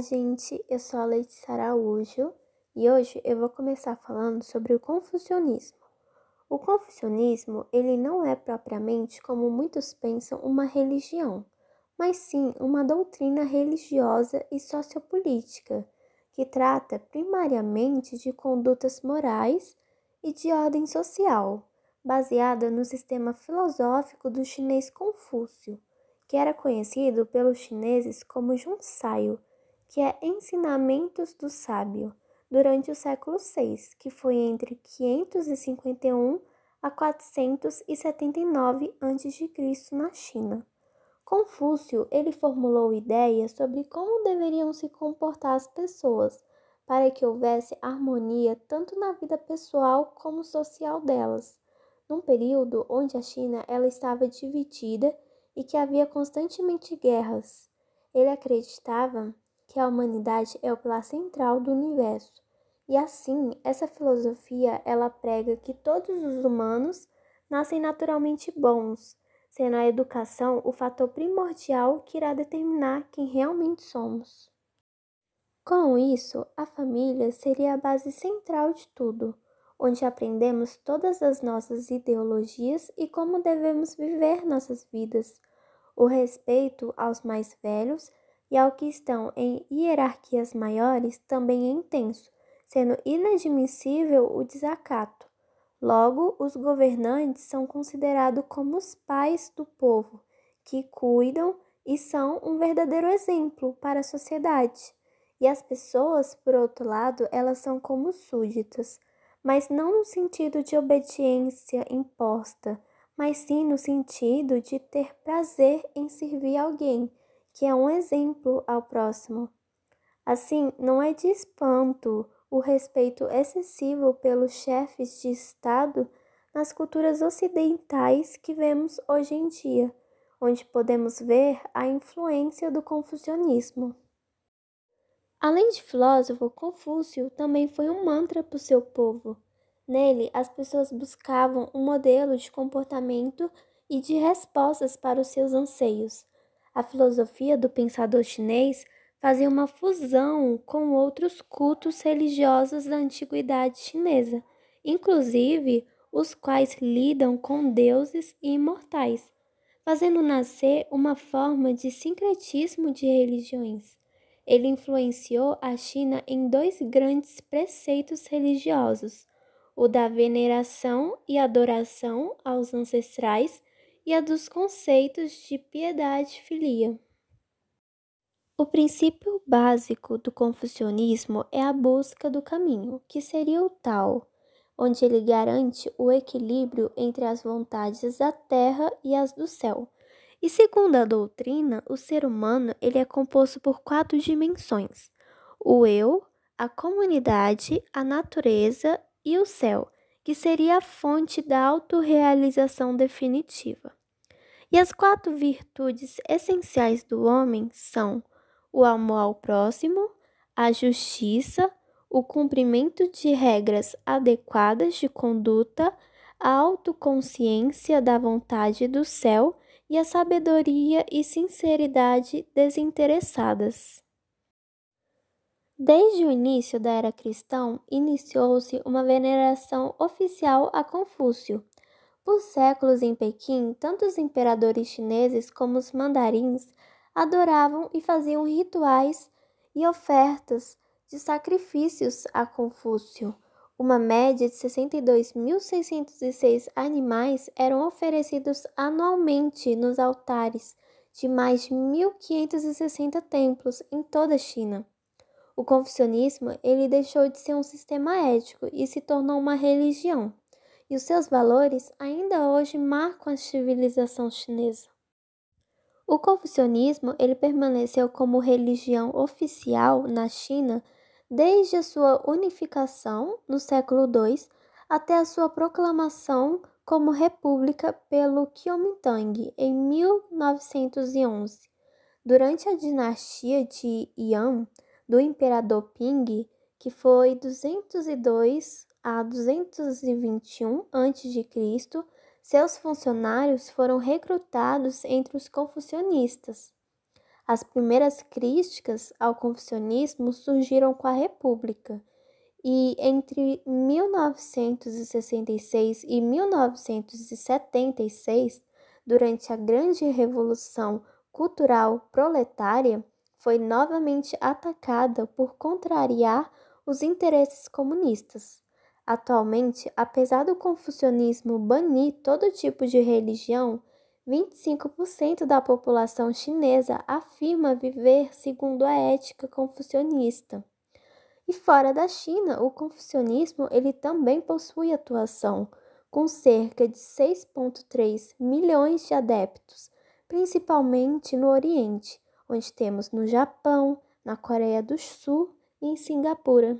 Gente! Eu sou a Letícia Araújo e hoje eu vou começar falando sobre o confucionismo. O confucionismo, ele não é propriamente, como muitos pensam, uma religião, mas sim uma doutrina religiosa e sociopolítica que trata primariamente de condutas morais e de ordem social, baseada no sistema filosófico do chinês Confúcio que era conhecido pelos chineses como Junsaio, que é Ensinamentos do Sábio, durante o século VI, que foi entre 551 a 479 a.C. na China. Confúcio, ele formulou ideias sobre como deveriam se comportar as pessoas para que houvesse harmonia tanto na vida pessoal como social delas, num período onde a China ela estava dividida e que havia constantemente guerras. Ele acreditava que a humanidade é o pilar central do universo. E assim, essa filosofia ela prega que todos os humanos nascem naturalmente bons, sendo a educação o fator primordial que irá determinar quem realmente somos. Com isso, a família seria a base central de tudo, onde aprendemos todas as nossas ideologias e como devemos viver nossas vidas, o respeito aos mais velhos e ao que estão em hierarquias maiores também é intenso, sendo inadmissível o desacato. Logo, os governantes são considerados como os pais do povo, que cuidam e são um verdadeiro exemplo para a sociedade. E as pessoas, por outro lado, elas são como súditas, mas não no sentido de obediência imposta, mas sim no sentido de ter prazer em servir alguém, que é um exemplo ao próximo. Assim, não é de espanto o respeito excessivo pelos chefes de Estado nas culturas ocidentais que vemos hoje em dia, onde podemos ver a influência do confucionismo. Além de filósofo, Confúcio também foi um mantra para o seu povo. Nele, as pessoas buscavam um modelo de comportamento e de respostas para os seus anseios. A filosofia do pensador chinês fazia uma fusão com outros cultos religiosos da antiguidade chinesa, inclusive os quais lidam com deuses e imortais, fazendo nascer uma forma de sincretismo de religiões. Ele influenciou a China em dois grandes preceitos religiosos o da veneração e adoração aos ancestrais e a dos conceitos de piedade filia. O princípio básico do confucionismo é a busca do caminho, que seria o tal, onde ele garante o equilíbrio entre as vontades da terra e as do céu. E segundo a doutrina, o ser humano ele é composto por quatro dimensões: o eu, a comunidade, a natureza e o céu, que seria a fonte da autorrealização definitiva. E as quatro virtudes essenciais do homem são o amor ao próximo, a justiça, o cumprimento de regras adequadas de conduta, a autoconsciência da vontade do céu e a sabedoria e sinceridade desinteressadas. Desde o início da era cristã, iniciou-se uma veneração oficial a Confúcio. Por séculos em Pequim, tanto os imperadores chineses como os mandarins adoravam e faziam rituais e ofertas de sacrifícios a Confúcio. Uma média de 62.606 animais eram oferecidos anualmente nos altares de mais de 1.560 templos em toda a China. O confucionismo ele deixou de ser um sistema ético e se tornou uma religião, e os seus valores ainda hoje marcam a civilização chinesa. O confucionismo ele permaneceu como religião oficial na China desde a sua unificação no século II até a sua proclamação como república pelo Kuomintang em 1911. Durante a dinastia de Yan, do imperador Ping, que foi 202 a 221 a.C., seus funcionários foram recrutados entre os confucionistas. As primeiras críticas ao confucionismo surgiram com a República, e entre 1966 e 1976, durante a Grande Revolução Cultural Proletária, foi novamente atacada por contrariar os interesses comunistas. Atualmente, apesar do confucionismo banir todo tipo de religião, 25% da população chinesa afirma viver segundo a ética confucionista. E fora da China, o confucionismo ele também possui atuação, com cerca de 6,3 milhões de adeptos, principalmente no Oriente, onde temos no Japão, na Coreia do Sul e em Singapura.